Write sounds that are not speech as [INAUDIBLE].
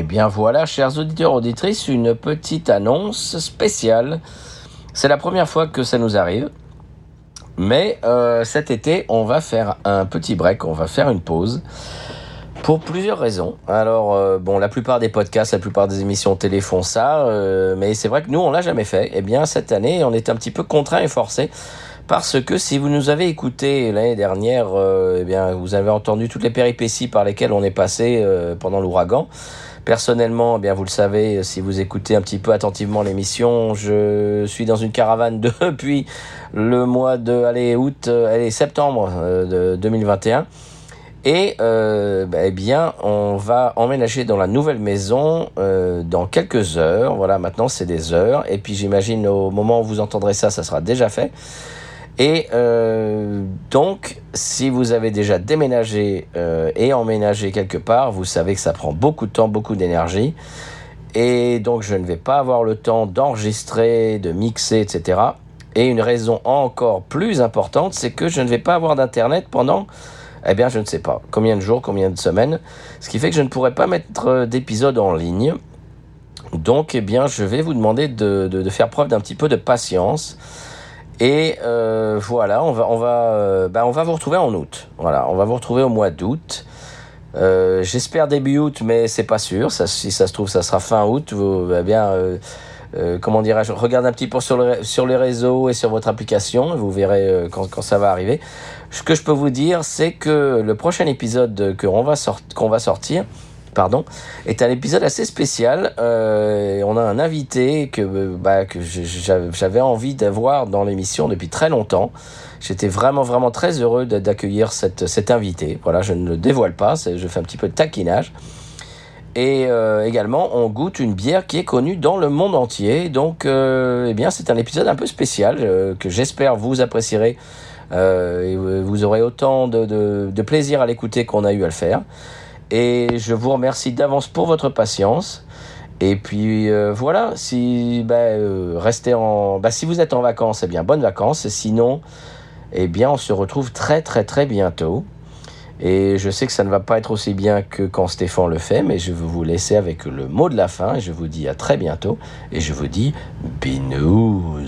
Eh bien voilà, chers auditeurs, auditrices, une petite annonce spéciale. C'est la première fois que ça nous arrive. Mais euh, cet été, on va faire un petit break, on va faire une pause. Pour plusieurs raisons. Alors, euh, bon, la plupart des podcasts, la plupart des émissions télé font ça, euh, mais c'est vrai que nous, on l'a jamais fait. Eh bien, cette année, on est un petit peu contraint et forcé parce que si vous nous avez écouté l'année dernière, eh bien, vous avez entendu toutes les péripéties par lesquelles on est passé pendant l'ouragan. Personnellement, eh bien vous le savez, si vous écoutez un petit peu attentivement l'émission, je suis dans une caravane [LAUGHS] depuis le mois de allez, août, euh, allez, septembre euh, de 2021. Et euh, bah, eh bien, on va emménager dans la nouvelle maison dans quelques heures. Voilà, maintenant c'est des heures. Et puis j'imagine au moment où vous entendrez ça, ça sera déjà fait. Et euh, donc, si vous avez déjà déménagé euh, et emménagé quelque part, vous savez que ça prend beaucoup de temps, beaucoup d'énergie. Et donc, je ne vais pas avoir le temps d'enregistrer, de mixer, etc. Et une raison encore plus importante, c'est que je ne vais pas avoir d'Internet pendant, eh bien, je ne sais pas, combien de jours, combien de semaines. Ce qui fait que je ne pourrai pas mettre d'épisode en ligne. Donc, eh bien, je vais vous demander de, de faire preuve d'un petit peu de patience. Et euh, voilà, on va, on, va, euh, bah, on va vous retrouver en août. Voilà, on va vous retrouver au mois d'août. Euh, J'espère début août, mais c'est pas sûr. Si ça se trouve, ça sera fin août. Vous, eh bien, euh, euh, comment dirais-je, regardez un petit peu sur, le, sur les réseaux et sur votre application. Vous verrez euh, quand, quand, ça va arriver. Ce que je peux vous dire, c'est que le prochain épisode qu'on va, sort, qu'on va sortir, pardon, est un épisode assez spécial. Euh, on a un invité que, bah, que j'avais envie d'avoir dans l'émission depuis très longtemps. J'étais vraiment, vraiment très heureux d'accueillir cette, cet invité. Voilà, je ne le dévoile pas, je fais un petit peu de taquinage. Et euh, également, on goûte une bière qui est connue dans le monde entier. Donc, euh, eh bien, c'est un épisode un peu spécial euh, que j'espère vous apprécierez. et vous aurez autant de plaisir à l'écouter qu'on a eu à le faire. Et je vous remercie d'avance pour votre patience. Et puis euh, voilà, si bah, euh, restez en, bah, si vous êtes en vacances, eh bien bonnes vacances. Sinon, eh bien on se retrouve très très très bientôt. Et je sais que ça ne va pas être aussi bien que quand Stéphane le fait, mais je vais vous laisser avec le mot de la fin. Et je vous dis à très bientôt. Et je vous dis binous.